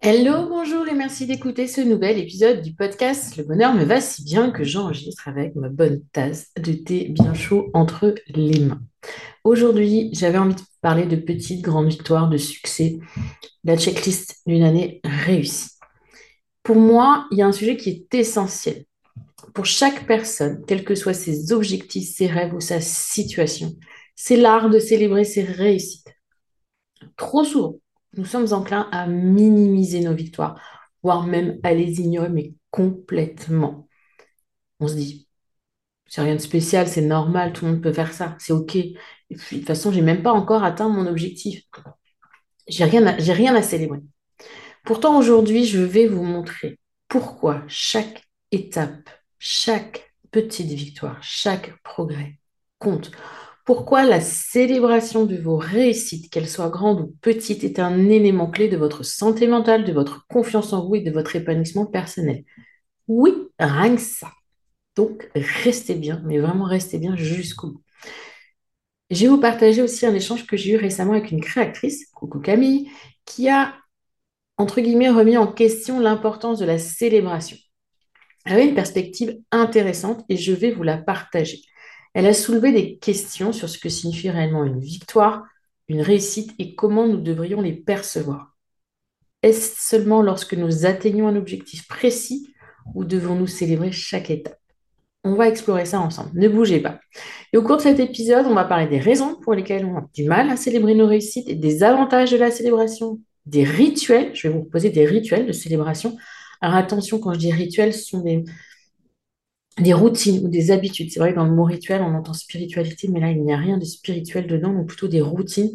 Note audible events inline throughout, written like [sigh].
Hello, bonjour et merci d'écouter ce nouvel épisode du podcast Le bonheur me va si bien que j'enregistre avec ma bonne tasse de thé bien chaud entre les mains. Aujourd'hui, j'avais envie de parler de petites grandes victoires, de succès, la checklist d'une année réussie. Pour moi, il y a un sujet qui est essentiel. Pour chaque personne, quels que soient ses objectifs, ses rêves ou sa situation, c'est l'art de célébrer ses réussites. Trop souvent, nous sommes enclins à minimiser nos victoires, voire même à les ignorer, mais complètement. On se dit, c'est rien de spécial, c'est normal, tout le monde peut faire ça, c'est OK. De toute façon, j'ai même pas encore atteint mon objectif. J'ai rien, rien à célébrer. Pourtant, aujourd'hui, je vais vous montrer pourquoi chaque étape, chaque petite victoire, chaque progrès compte pourquoi la célébration de vos réussites, qu'elles soient grandes ou petites, est un élément clé de votre santé mentale, de votre confiance en vous et de votre épanouissement personnel? Oui, rien que ça. Donc, restez bien, mais vraiment restez bien jusqu'au bout. Je vais vous partager aussi un échange que j'ai eu récemment avec une créatrice, coucou Camille, qui a, entre guillemets, remis en question l'importance de la célébration. Elle avait une perspective intéressante et je vais vous la partager. Elle a soulevé des questions sur ce que signifie réellement une victoire, une réussite et comment nous devrions les percevoir. Est-ce seulement lorsque nous atteignons un objectif précis ou devons-nous célébrer chaque étape? On va explorer ça ensemble. Ne bougez pas. Et au cours de cet épisode, on va parler des raisons pour lesquelles on a du mal à célébrer nos réussites et des avantages de la célébration, des rituels. Je vais vous proposer des rituels de célébration. Alors attention, quand je dis rituels, ce sont des, des routines ou des habitudes. C'est vrai que dans le mot rituel, on entend spiritualité, mais là, il n'y a rien de spirituel dedans, mais plutôt des routines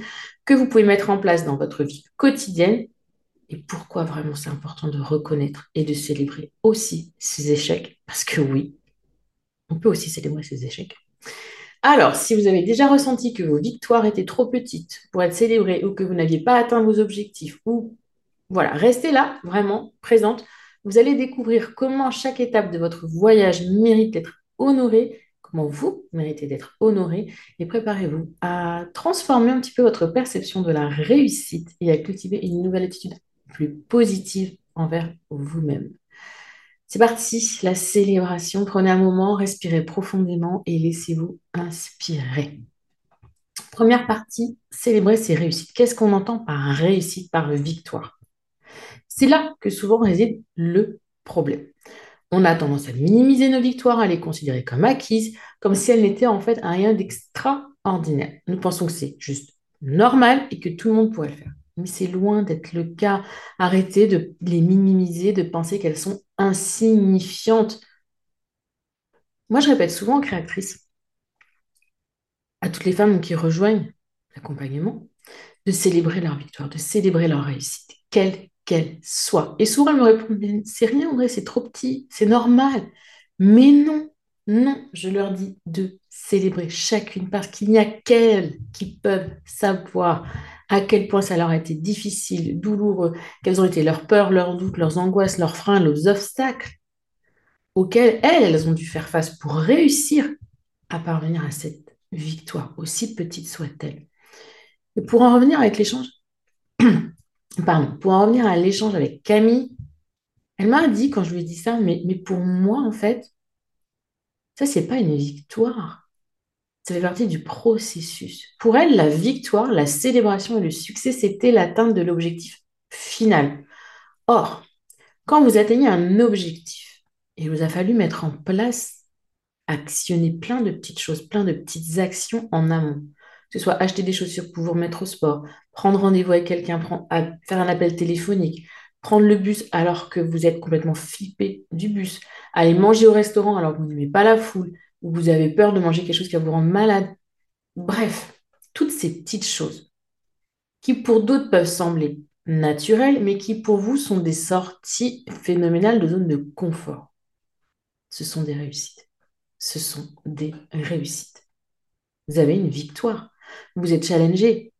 que vous pouvez mettre en place dans votre vie quotidienne. Et pourquoi vraiment c'est important de reconnaître et de célébrer aussi ces échecs? Parce que oui, on peut aussi célébrer ces échecs. Alors, si vous avez déjà ressenti que vos victoires étaient trop petites pour être célébrées ou que vous n'aviez pas atteint vos objectifs, ou voilà, restez là, vraiment présente vous allez découvrir comment chaque étape de votre voyage mérite d'être honorée, comment vous méritez d'être honoré, et préparez-vous à transformer un petit peu votre perception de la réussite et à cultiver une nouvelle attitude plus positive envers vous-même. C'est parti, la célébration. Prenez un moment, respirez profondément et laissez-vous inspirer. Première partie, célébrer ses réussites. Qu'est-ce qu'on entend par réussite, par victoire? C'est là que souvent réside le problème. On a tendance à minimiser nos victoires, à les considérer comme acquises, comme si elles n'étaient en fait rien d'extraordinaire. Nous pensons que c'est juste normal et que tout le monde pourrait le faire. Mais c'est loin d'être le cas. Arrêtez de les minimiser, de penser qu'elles sont insignifiantes. Moi, je répète souvent aux créatrices, à toutes les femmes qui rejoignent l'accompagnement, de célébrer leur victoire, de célébrer leur réussite, quelle qu'elle soit. Et souvent, elle me répond, c'est rien, André, c'est trop petit, c'est normal. Mais non, non, je leur dis de célébrer chacune parce qu'il n'y a qu'elles qui peuvent savoir à quel point ça leur a été difficile, douloureux, quelles ont été leurs peurs, leurs doutes, leurs angoisses, leurs freins, leurs obstacles auxquels elles ont dû faire face pour réussir à parvenir à cette victoire, aussi petite soit-elle. Et pour en revenir avec l'échange, [clears throat] pardon, pour en revenir à l'échange avec Camille, Elle m'a dit, quand je lui ai dit ça, mais, mais pour moi, en fait, ça, c'est pas une victoire. Ça fait partie du processus. Pour elle, la victoire, la célébration et le succès, c'était l'atteinte de l'objectif final. Or, quand vous atteignez un objectif, il vous a fallu mettre en place, actionner plein de petites choses, plein de petites actions en amont. Que ce soit acheter des chaussures pour vous remettre au sport, prendre rendez-vous avec quelqu'un, faire un appel téléphonique, prendre le bus alors que vous êtes complètement flippé du bus, aller manger au restaurant alors que vous n'aimez pas la foule, ou vous avez peur de manger quelque chose qui va vous rendre malade. Bref, toutes ces petites choses qui pour d'autres peuvent sembler naturelles, mais qui pour vous sont des sorties phénoménales de zone de confort. Ce sont des réussites. Ce sont des réussites. Vous avez une victoire. Vous êtes challengé.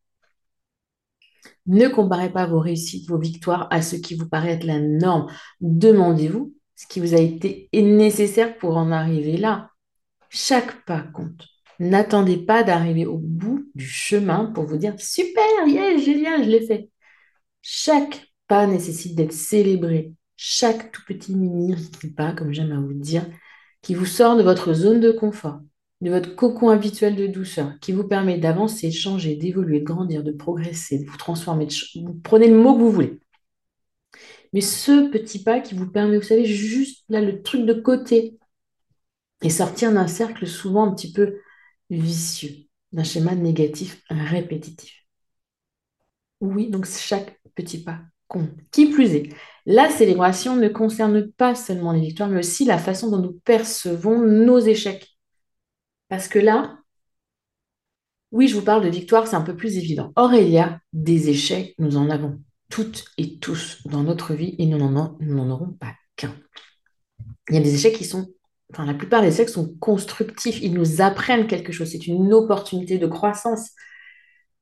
Ne comparez pas vos réussites, vos victoires à ce qui vous paraît être la norme. Demandez-vous ce qui vous a été nécessaire pour en arriver là. Chaque pas compte. N'attendez pas d'arriver au bout du chemin pour vous dire super, yeah, génial, je l'ai fait. Chaque pas nécessite d'être célébré. Chaque tout petit mini pas, comme j'aime à vous dire, qui vous sort de votre zone de confort, de votre cocon habituel de douceur, qui vous permet d'avancer, de changer, d'évoluer, de grandir, de progresser, de vous transformer. vous prenez le mot que vous voulez. Mais ce petit pas qui vous permet, vous savez, juste là, le truc de côté, et sortir d'un cercle souvent un petit peu vicieux, d'un schéma négatif répétitif. Oui, donc chaque petit pas compte. Qui plus est, la célébration ne concerne pas seulement les victoires, mais aussi la façon dont nous percevons nos échecs. Parce que là, oui, je vous parle de victoire, c'est un peu plus évident. Or, il y a des échecs, nous en avons toutes et tous dans notre vie et nous n'en aurons pas qu'un. Il y a des échecs qui sont, enfin, la plupart des échecs sont constructifs, ils nous apprennent quelque chose, c'est une opportunité de croissance.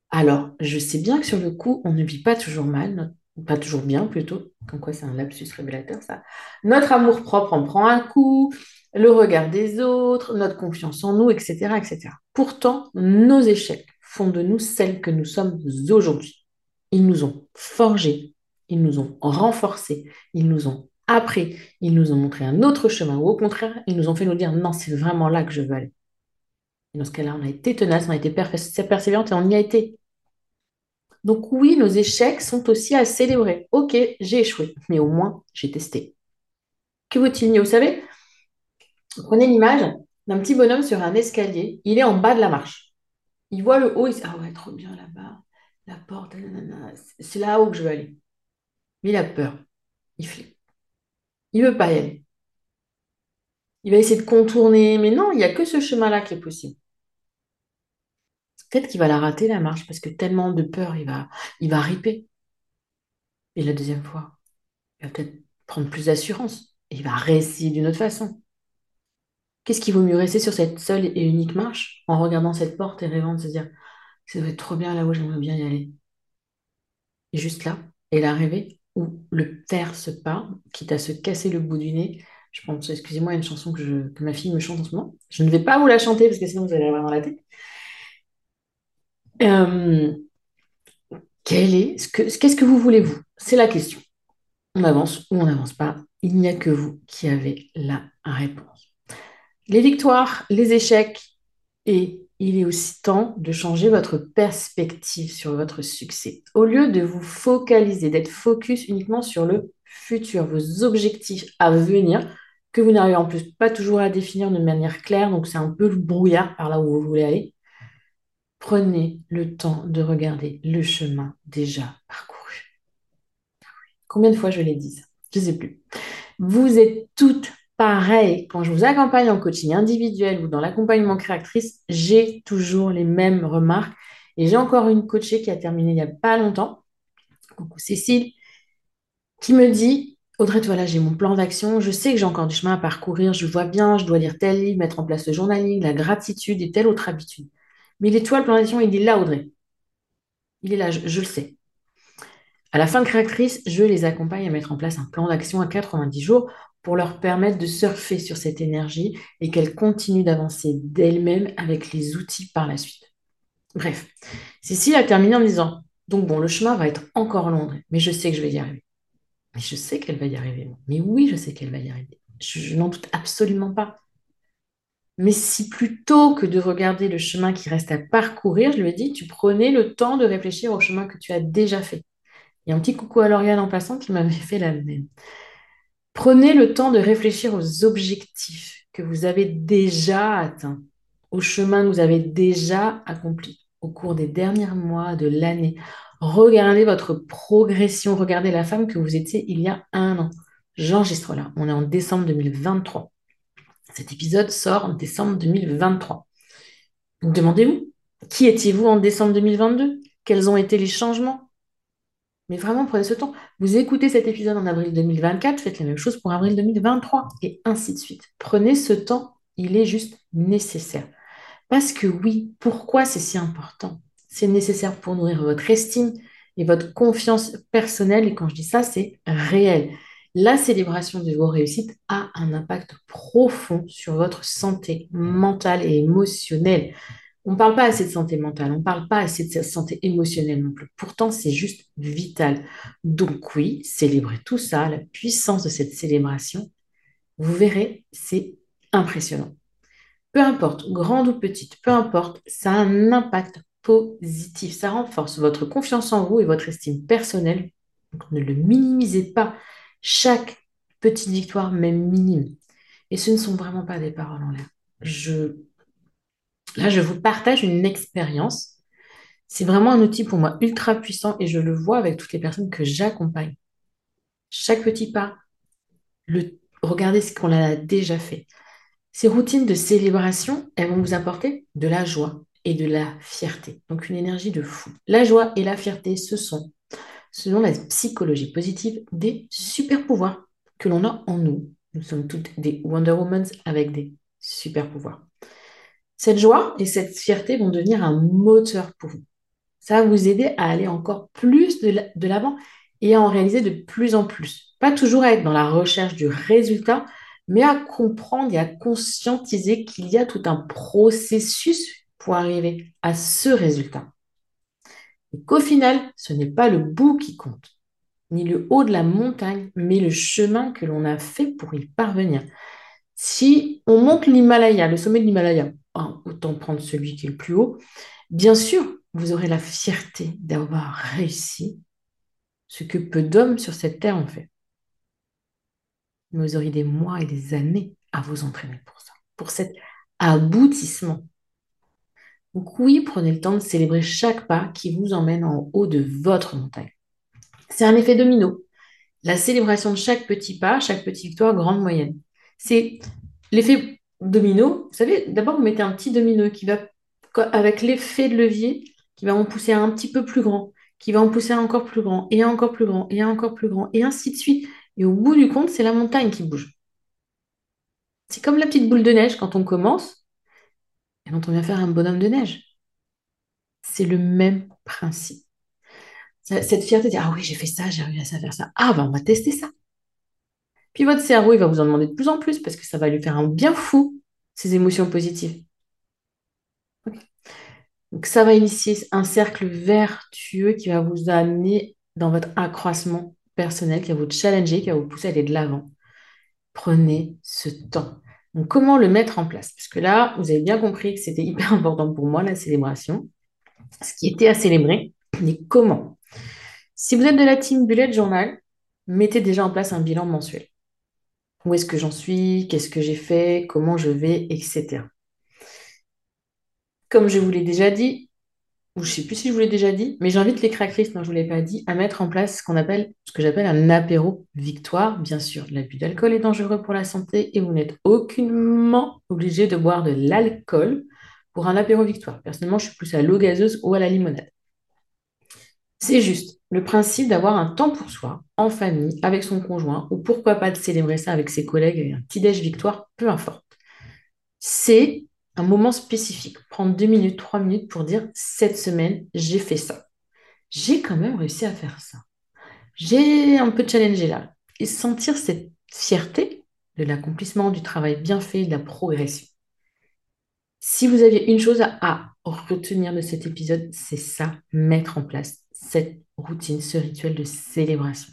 Alors, je sais bien que sur le coup, on ne vit pas toujours mal, pas toujours bien plutôt, comme quoi c'est un lapsus révélateur ça. Notre amour-propre en prend un coup, le regard des autres, notre confiance en nous, etc., etc. Pourtant, nos échecs font de nous celles que nous sommes aujourd'hui. Ils nous ont forgés, ils nous ont renforcés, ils nous ont appris, ils nous ont montré un autre chemin, ou au contraire, ils nous ont fait nous dire non, c'est vraiment là que je veux aller. Et dans ce cas-là, on a été tenace, on a été persévérante et on y a été. Donc oui, nos échecs sont aussi à célébrer. Ok, j'ai échoué, mais au moins j'ai testé. Que vaut-il mieux Vous savez, prenez l'image d'un petit bonhomme sur un escalier. Il est en bas de la marche. Il voit le haut, il se dit Ah ouais, trop bien là-bas, la porte, c'est là-haut que je veux aller. Mais il a peur. Il flippe. Il ne veut pas y aller. Il va essayer de contourner, mais non, il n'y a que ce chemin-là qui est possible. Peut-être qu'il va la rater, la marche, parce que tellement de peur, il va, il va riper. Et la deuxième fois, il va peut-être prendre plus d'assurance. Et il va réessayer d'une autre façon. Qu'est-ce qu'il vaut mieux rester sur cette seule et unique marche en regardant cette porte et rêvant de se dire ça doit être trop bien là où j'aimerais bien y aller. Et juste là, et la rêver, ou le taire ce pas, quitte à se casser le bout du nez. Je pense, excusez-moi, une chanson que, que ma fille me chante en ce moment. Je ne vais pas vous la chanter parce que sinon vous allez avoir dans la tête. Euh, est, qu'est-ce que vous voulez vous? C'est la question. On avance ou on n'avance pas. Il n'y a que vous qui avez la réponse. Les victoires, les échecs, et il est aussi temps de changer votre perspective sur votre succès. Au lieu de vous focaliser, d'être focus uniquement sur le futur, vos objectifs à venir, que vous n'arrivez en plus pas toujours à définir de manière claire, donc c'est un peu le brouillard par là où vous voulez aller. Prenez le temps de regarder le chemin déjà parcouru. Combien de fois je l'ai dit Je ne sais plus. Vous êtes toutes pareilles. Quand je vous accompagne en coaching individuel ou dans l'accompagnement créatrice, j'ai toujours les mêmes remarques. Et j'ai encore une coachée qui a terminé il n'y a pas longtemps, coucou Cécile, qui me dit Audrey, voilà, j'ai mon plan d'action, je sais que j'ai encore du chemin à parcourir, je vois bien, je dois lire tel livre, mettre en place le journaling, la gratitude et telle autre habitude. Mais l'étoile plan d'action, il est là, Audrey. Il est là, je, le sais. À la fin de Créatrice, je les accompagne à mettre en place un plan d'action à 90 jours pour leur permettre de surfer sur cette énergie et qu'elles continuent d'avancer d'elles-mêmes avec les outils par la suite. Bref, Cécile a terminé en disant Donc bon, le chemin va être encore long, mais je sais que je vais y arriver. Mais je sais qu'elle va y arriver. Mais oui, je sais qu'elle va y arriver. Je, je n'en doute absolument pas. Mais si plutôt que de regarder le chemin qui reste à parcourir, je lui ai dit, tu prenais le temps de réfléchir au chemin que tu as déjà fait. Il y a un petit coucou à Lauriane en passant qui m'avait fait la même. Prenez le temps de réfléchir aux objectifs que vous avez déjà atteints, au chemin que vous avez déjà accompli au cours des derniers mois de l'année. Regardez votre progression, regardez la femme que vous étiez il y a un an. J'enregistre là, on est en décembre 2023. Cet épisode sort en décembre 2023. Donc demandez-vous, qui étiez-vous en décembre 2022 Quels ont été les changements? Mais vraiment, prenez ce temps. Vous écoutez cet épisode en avril 2024, faites la même chose pour avril 2023 et ainsi de suite. Prenez ce temps, il est juste nécessaire. Parce que oui, pourquoi c'est si important? C'est nécessaire pour nourrir votre estime et votre confiance personnelle. Et quand je dis ça, c'est réel la célébration de vos réussites a un impact profond sur votre santé mentale et émotionnelle. On ne parle pas assez de santé mentale, on ne parle pas assez de santé émotionnelle non plus. Pourtant, c'est juste vital. Donc oui, célébrez tout ça, la puissance de cette célébration. Vous verrez, c'est impressionnant. Peu importe, grande ou petite, peu importe, ça a un impact positif. Ça renforce votre confiance en vous et votre estime personnelle. Ne le minimisez pas chaque petite victoire, même minime. Et ce ne sont vraiment pas des paroles en l'air. Je... Là, je vous partage une expérience. C'est vraiment un outil pour moi ultra puissant et je le vois avec toutes les personnes que j'accompagne. Chaque petit pas, le... regardez ce qu'on a déjà fait. Ces routines de célébration, elles vont vous apporter de la joie et de la fierté. Donc une énergie de fou. La joie et la fierté, ce sont selon la psychologie positive, des super pouvoirs que l'on a en nous. Nous sommes toutes des Wonder Woman avec des super pouvoirs. Cette joie et cette fierté vont devenir un moteur pour vous. Ça va vous aider à aller encore plus de l'avant et à en réaliser de plus en plus. Pas toujours à être dans la recherche du résultat, mais à comprendre et à conscientiser qu'il y a tout un processus pour arriver à ce résultat et qu'au final, ce n'est pas le bout qui compte, ni le haut de la montagne, mais le chemin que l'on a fait pour y parvenir. Si on monte l'Himalaya, le sommet de l'Himalaya, autant prendre celui qui est le plus haut, bien sûr, vous aurez la fierté d'avoir réussi ce que peu d'hommes sur cette terre ont fait. Mais vous aurez des mois et des années à vous entraîner pour ça, pour cet aboutissement. Donc oui, prenez le temps de célébrer chaque pas qui vous emmène en haut de votre montagne. C'est un effet domino. La célébration de chaque petit pas, chaque petite victoire, grande moyenne. C'est l'effet domino. Vous savez, d'abord, vous mettez un petit domino qui va, avec l'effet de levier, qui va en pousser un petit peu plus grand, qui va en pousser encore plus grand, et encore plus grand, et encore plus grand, et ainsi de suite. Et au bout du compte, c'est la montagne qui bouge. C'est comme la petite boule de neige quand on commence et dont on vient faire un bonhomme de neige. C'est le même principe. Cette fierté de dire, ah oui, j'ai fait ça, j'ai réussi à faire ça. Ah, ben on va tester ça. Puis votre cerveau, il va vous en demander de plus en plus parce que ça va lui faire un bien fou, ces émotions positives. Donc ça va initier un cercle vertueux qui va vous amener dans votre accroissement personnel, qui va vous challenger, qui va vous pousser à aller de l'avant. Prenez ce temps. Donc, comment le mettre en place? Parce que là, vous avez bien compris que c'était hyper [laughs] important pour moi, la célébration. Ce qui était à célébrer, mais comment? Si vous êtes de la team Bullet Journal, mettez déjà en place un bilan mensuel. Où est-ce que j'en suis? Qu'est-ce que j'ai fait? Comment je vais? Etc. Comme je vous l'ai déjà dit, ou je ne sais plus si je vous l'ai déjà dit, mais j'invite les crackeristes, non, je ne vous l'ai pas dit, à mettre en place ce appelle, ce que j'appelle un apéro victoire. Bien sûr, l'abus d'alcool est dangereux pour la santé et vous n'êtes aucunement obligé de boire de l'alcool pour un apéro victoire. Personnellement, je suis plus à l'eau gazeuse ou à la limonade. C'est juste le principe d'avoir un temps pour soi, en famille, avec son conjoint, ou pourquoi pas de célébrer ça avec ses collègues un petit déj victoire, peu importe. C'est un moment spécifique, prendre deux minutes, trois minutes pour dire cette semaine, j'ai fait ça. J'ai quand même réussi à faire ça. J'ai un peu challengé là. Et sentir cette fierté de l'accomplissement du travail bien fait, de la progression. Si vous aviez une chose à, retenir de cet épisode, c'est ça, mettre en place cette routine, ce rituel de célébration.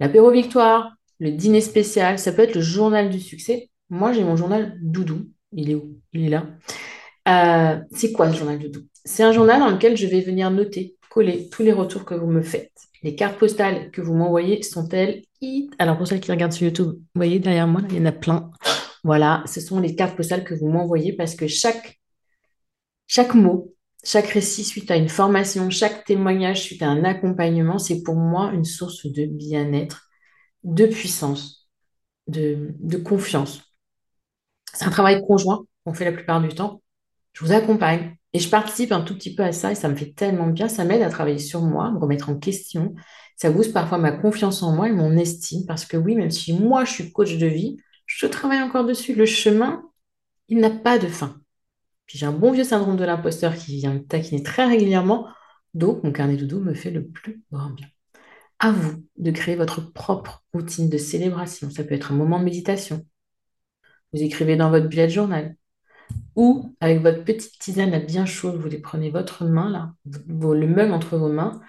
l'apéro victoire, le dîner spécial, ça peut être le journal du succès. Moi, j'ai mon journal doudou. Il est où? Il est là. Euh, c'est quoi ce journal doudou? C'est un journal dans lequel je vais venir noter, coller tous les retours que vous me faites. Les cartes postales que vous m'envoyez sont-elles Alors, pour ceux qui regardent sur YouTube, vous voyez derrière moi, il y en a plein. Voilà, ce sont les cartes postales que vous m'envoyez parce que chaque, chaque mot, chaque récit suite à une formation, chaque témoignage suite à un accompagnement, c'est pour moi une source de bien-être, de puissance, de, confiance. C'est un travail conjoint qu'on fait la plupart du temps. Je vous accompagne et je participe un tout petit peu à ça et ça me fait tellement bien. Ça m'aide à travailler sur moi, me remettre en question. Ça booste parfois ma confiance en moi et mon estime parce que oui, même si moi je suis coach de vie, je travaille encore dessus. Le chemin, il n'a pas de fin. Puis j'ai un bon vieux syndrome de l'imposteur qui vient me taquiner très régulièrement. Donc mon carnet doudou me fait le plus grand bien. À vous de créer votre propre routine de célébration. Ça peut être un moment de méditation. Vous écrivez dans votre bullet journal. Ou avec votre petite tisane à bien chaude, vous les prenez votre main là, le mug entre vos mains.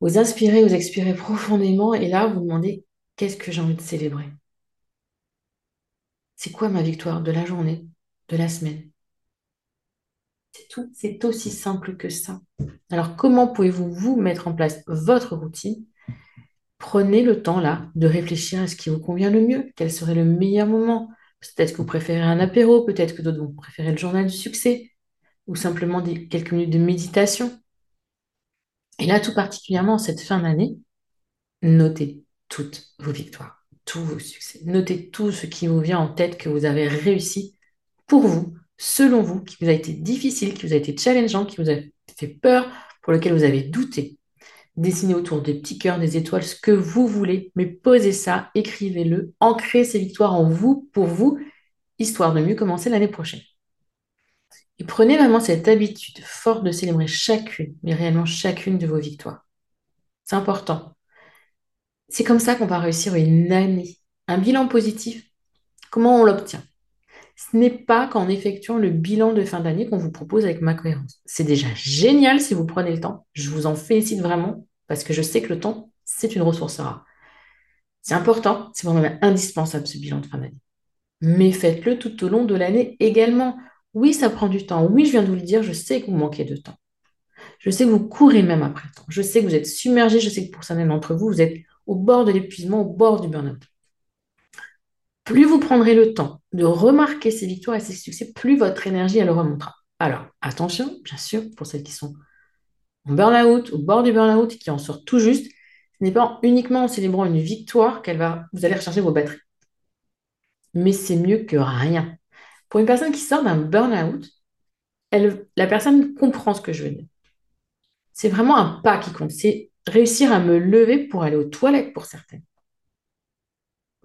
Vous inspirez, vous expirez profondément et là vous demandez qu'est-ce que j'ai envie de célébrer? C'est quoi ma victoire de la journée, de la semaine? C'est tout, c'est aussi simple que ça. Alors comment pouvez-vous vous mettre en place votre routine? Prenez le temps là de réfléchir à ce qui vous convient le mieux, quel serait le meilleur moment? Peut-être que vous préférez un apéro, peut-être que d'autres vont préférer le journal du succès, ou simplement quelques minutes de méditation. Et là, tout particulièrement, cette fin d'année, notez toutes vos victoires tous vos succès. Notez tout ce qui vous vient en tête que vous avez réussi pour vous, selon vous, qui vous a été difficile, qui vous a été challengeant, qui vous a fait peur, pour lequel vous avez douté. Dessinez autour des petits cœurs, des étoiles, ce que vous voulez, mais posez ça, écrivez-le, ancrez ces victoires en vous, pour vous, histoire de mieux commencer l'année prochaine. Et prenez vraiment cette habitude forte de célébrer chacune, mais réellement chacune de vos victoires. C'est important. C'est comme ça qu'on va réussir une année. Un bilan positif, comment on l'obtient? Ce n'est pas qu'en effectuant le bilan de fin d'année qu'on vous propose avec ma cohérence. C'est déjà génial si vous prenez le temps. Je vous en félicite vraiment parce que je sais que le temps, c'est une ressource rare. C'est important, c'est vraiment indispensable ce bilan de fin d'année. Mais faites-le tout au long de l'année également. Oui, ça prend du temps. Oui, je viens de vous le dire, je sais que vous manquez de temps. Je sais que vous courez même après le temps. Je sais que vous êtes submergé. Je sais que pour certains d'entre vous, vous êtes au bord de l'épuisement, au bord du burn-out. Plus vous prendrez le temps de remarquer ces victoires et ces succès, plus votre énergie, elle remontera. Alors, attention, bien sûr, pour celles qui sont en burn-out, au bord du burn-out, qui en sortent tout juste, ce n'est pas uniquement en célébrant une victoire qu'elle va, vous allez recharger vos batteries. Mais c'est mieux que rien. Pour une personne qui sort d'un burn-out, la personne comprend ce que je veux dire. C'est vraiment un pas qui compte. C'est réussir à me lever pour aller aux toilettes pour certaines,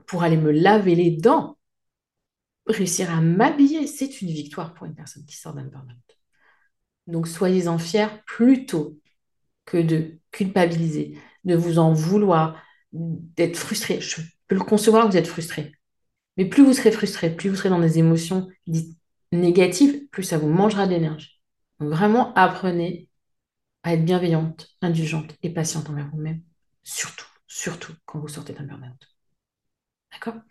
pour aller me laver les dents, réussir à m'habiller, c'est une victoire pour une personne qui sort d'un burn-out. Donc soyez-en fiers plutôt que de culpabiliser, de vous en vouloir, d'être frustré. Je peux le concevoir, vous êtes frustré. Mais plus vous serez frustré, plus vous serez dans des émotions négatives, plus ça vous mangera d'énergie. Donc vraiment, apprenez à être bienveillante, indulgente et patiente envers vous-même, surtout, surtout quand vous sortez d'un burn-out. D'accord?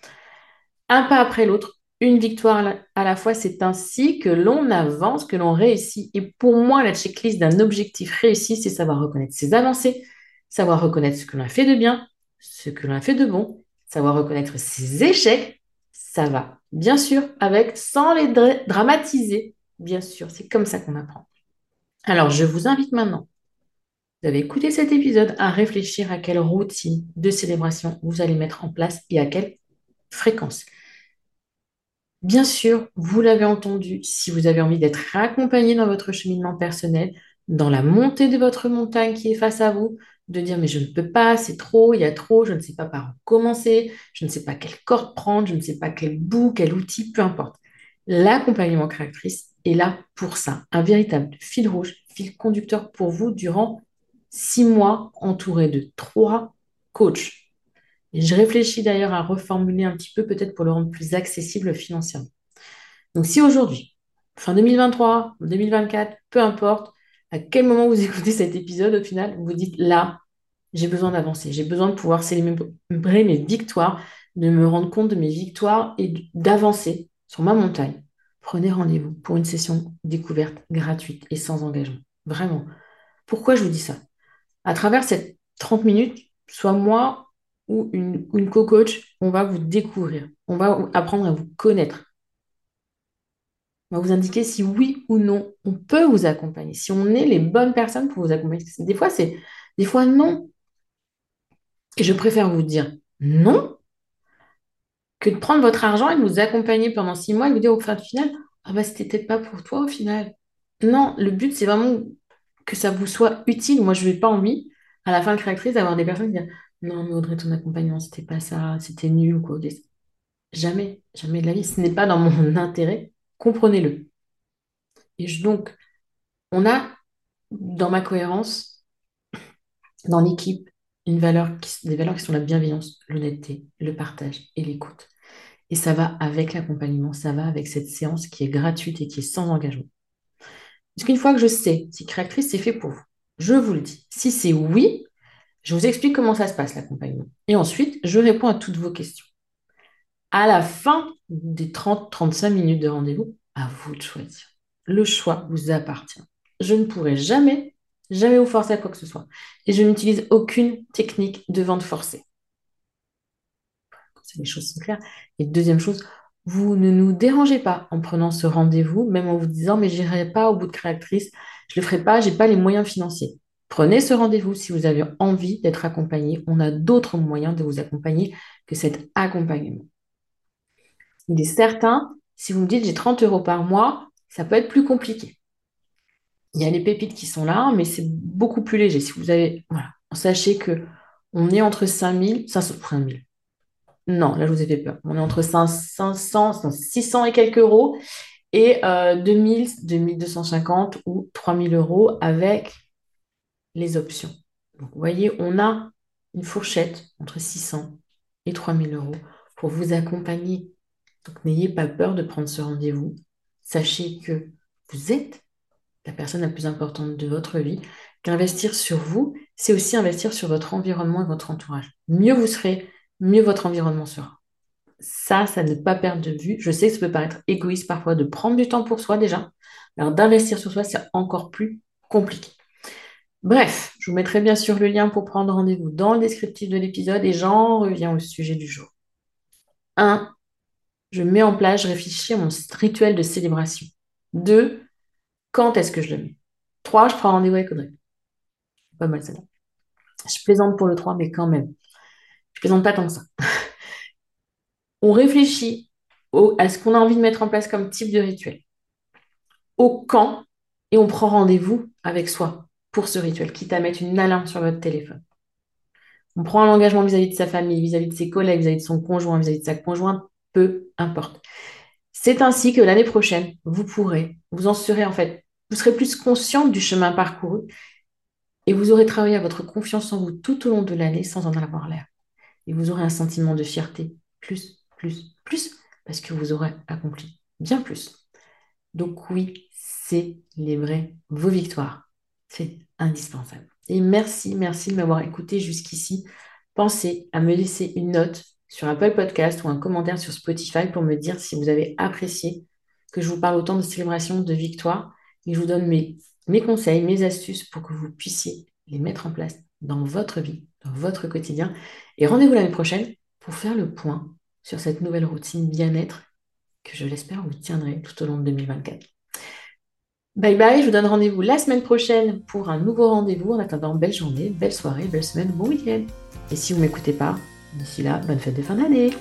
Un pas après l'autre, une victoire à la fois, c'est ainsi que l'on avance, que l'on réussit. Et pour moi, la checklist d'un objectif réussi, c'est savoir reconnaître ses avancées, savoir reconnaître ce que l'on a fait de bien, ce que l'on a fait de bon, savoir reconnaître ses échecs. Ça va, bien sûr, avec, sans les dramatiser. Bien sûr, c'est comme ça qu'on apprend. Alors, je vous invite maintenant, vous avez écouté cet épisode, à réfléchir à quelle routine de célébration vous allez mettre en place et à quelle fréquence. Bien sûr, vous l'avez entendu, si vous avez envie d'être accompagné dans votre cheminement personnel, dans la montée de votre montagne qui est face à vous, de dire mais je ne peux pas, c'est trop, il y a trop, je ne sais pas par où commencer, je ne sais pas quelle corde prendre, je ne sais pas quel bout, quel outil, peu importe. L'accompagnement créatrice est là pour ça, un véritable fil rouge, fil conducteur pour vous durant six mois entouré de trois coachs. Je réfléchis d'ailleurs à reformuler un petit peu, peut-être pour le rendre plus accessible financièrement. Donc si aujourd'hui, fin 2023, 2024, peu importe, à quel moment vous [laughs] écoutez cet épisode, au final, vous vous dites là, j'ai besoin d'avancer. J'ai besoin de pouvoir célébrer mes victoires, de me rendre compte de mes victoires et d'avancer sur ma montagne. Prenez rendez-vous pour une session découverte gratuite et sans engagement. Vraiment. Pourquoi je vous dis ça? À travers ces 30 minutes, soit moi ou une, co-coach, on va vous découvrir. On va apprendre à vous connaître. On va vous indiquer si oui ou non on peut vous accompagner, si on est les bonnes personnes pour vous accompagner. Des fois, c'est des fois non. Et je préfère vous dire non que de prendre votre argent et de vous accompagner pendant six mois et vous dire au fin final, ah bah c'était peut-être pas pour toi au final. Non, le but c'est vraiment que ça vous soit utile. Moi, je n'ai pas envie, à la fin de créatrice, d'avoir des personnes qui disent Non, mais Audrey, ton accompagnement, c'était pas ça, c'était nul ou quoi. Jamais, jamais de la vie. Ce n'est pas dans mon [laughs] intérêt. Comprenez-le. Et donc, on a dans ma cohérence, [clears throat] dans l'équipe, des valeurs qui sont la bienveillance, l'honnêteté, le partage et l'écoute. Et ça va avec l'accompagnement, ça va avec cette séance qui est gratuite et qui est sans engagement. Parce qu'une fois que je sais si créatrice, c'est fait pour vous, je vous le dis. Si c'est oui, je vous explique comment ça se passe, l'accompagnement. Et ensuite, je réponds à toutes vos questions. À la fin des 30-35 minutes de rendez-vous, à vous de choisir. Le choix vous appartient. Je ne pourrai jamais Jamais vous forcer à quoi que ce soit. Et je n'utilise aucune technique de vente forcée. les choses sont claires. Et deuxième chose, vous ne nous dérangez pas en prenant ce rendez-vous, même en vous disant mais j'irai pas au bout de créatrice, je le ferai pas, j'ai pas les moyens financiers. Prenez ce rendez-vous si vous avez envie d'être accompagné. On a d'autres moyens de vous accompagner que cet accompagnement. Il est certain, si vous me dites j'ai 30 euros par mois, ça peut être plus compliqué. Il y a les pépites qui sont là, mais c'est beaucoup plus léger. Si vous avez, voilà, sachez que on est entre 5000, 500, 5000. Non, là, je vous ai fait peur. On est entre 500, 600 et quelques euros et 2000, 2250 ou 3000 euros avec les options. Donc, vous voyez, on a une fourchette entre 600 et 3000 euros pour vous accompagner. Donc, n'ayez pas peur de prendre ce rendez-vous. Sachez que vous êtes la personne la plus importante de votre vie, qu'investir sur vous, c'est aussi investir sur votre environnement et votre entourage. Mieux vous serez, mieux votre environnement sera. Ça, ça ne pas perdre de vue. Je sais que ça peut paraître égoïste parfois de prendre du temps pour soi déjà. Alors d'investir sur soi, c'est encore plus compliqué. Bref, je vous mettrai bien sûr le lien pour prendre rendez-vous dans le descriptif de l'épisode et j'en reviens au sujet du jour. 1. Je mets en place, je réfléchis à mon rituel de célébration. 2. Quand est-ce que je le mets? 3, je prends rendez-vous avec Audrey. Pas mal ça. Je plaisante pour le 3, mais quand même. Je plaisante pas tant que ça. on réfléchit à ce qu'on a envie de mettre en place comme type de rituel. Au quand, et on prend rendez-vous avec soi pour ce rituel, quitte à mettre une alarme sur votre téléphone. On prend un engagement vis-à-vis de sa famille, vis-à-vis de ses collègues, vis-à-vis de son conjoint, vis-à-vis de sa conjointe, peu importe. C'est ainsi que l'année prochaine, vous pourrez, vous en serez en fait vous serez plus consciente du chemin parcouru et vous aurez travaillé à votre confiance en vous tout au long de l'année sans en avoir l'air. Et vous aurez un sentiment de fierté, plus, plus, plus, parce que vous aurez accompli bien plus. Donc oui, célébrez vos victoires. C'est indispensable. Et merci, merci de m'avoir écouté jusqu'ici. Pensez à me laisser une note sur Apple Podcast ou un commentaire sur Spotify pour me dire si vous avez apprécié que je vous parle autant de célébration, de victoire et je vous donne mes, mes conseils, mes astuces pour que vous puissiez les mettre en place dans votre vie, votre quotidien. Et rendez-vous l'année prochaine pour faire le point sur cette nouvelle routine bien-être que je l'espère vous tiendrez tout au long de 2024. Bye bye, je vous donne rendez-vous la semaine prochaine pour un nouveau rendez-vous. En attendant, belle journée, belle soirée, belle semaine, bon week-end. Et si vous ne m'écoutez pas, d'ici là, bonne fête de fin d'année.